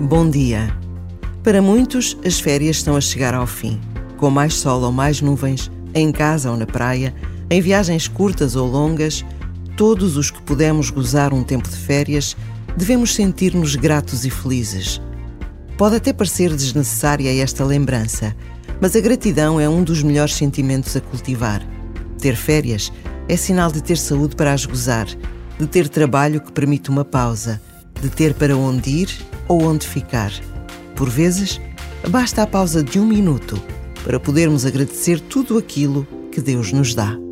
Bom dia. Para muitos, as férias estão a chegar ao fim. Com mais sol ou mais nuvens, em casa ou na praia, em viagens curtas ou longas, todos os que pudemos gozar um tempo de férias, devemos sentir-nos gratos e felizes. Pode até parecer desnecessária esta lembrança, mas a gratidão é um dos melhores sentimentos a cultivar. Ter férias é sinal de ter saúde para as gozar, de ter trabalho que permite uma pausa, de ter para onde ir ou onde ficar. Por vezes, basta a pausa de um minuto para podermos agradecer tudo aquilo que Deus nos dá.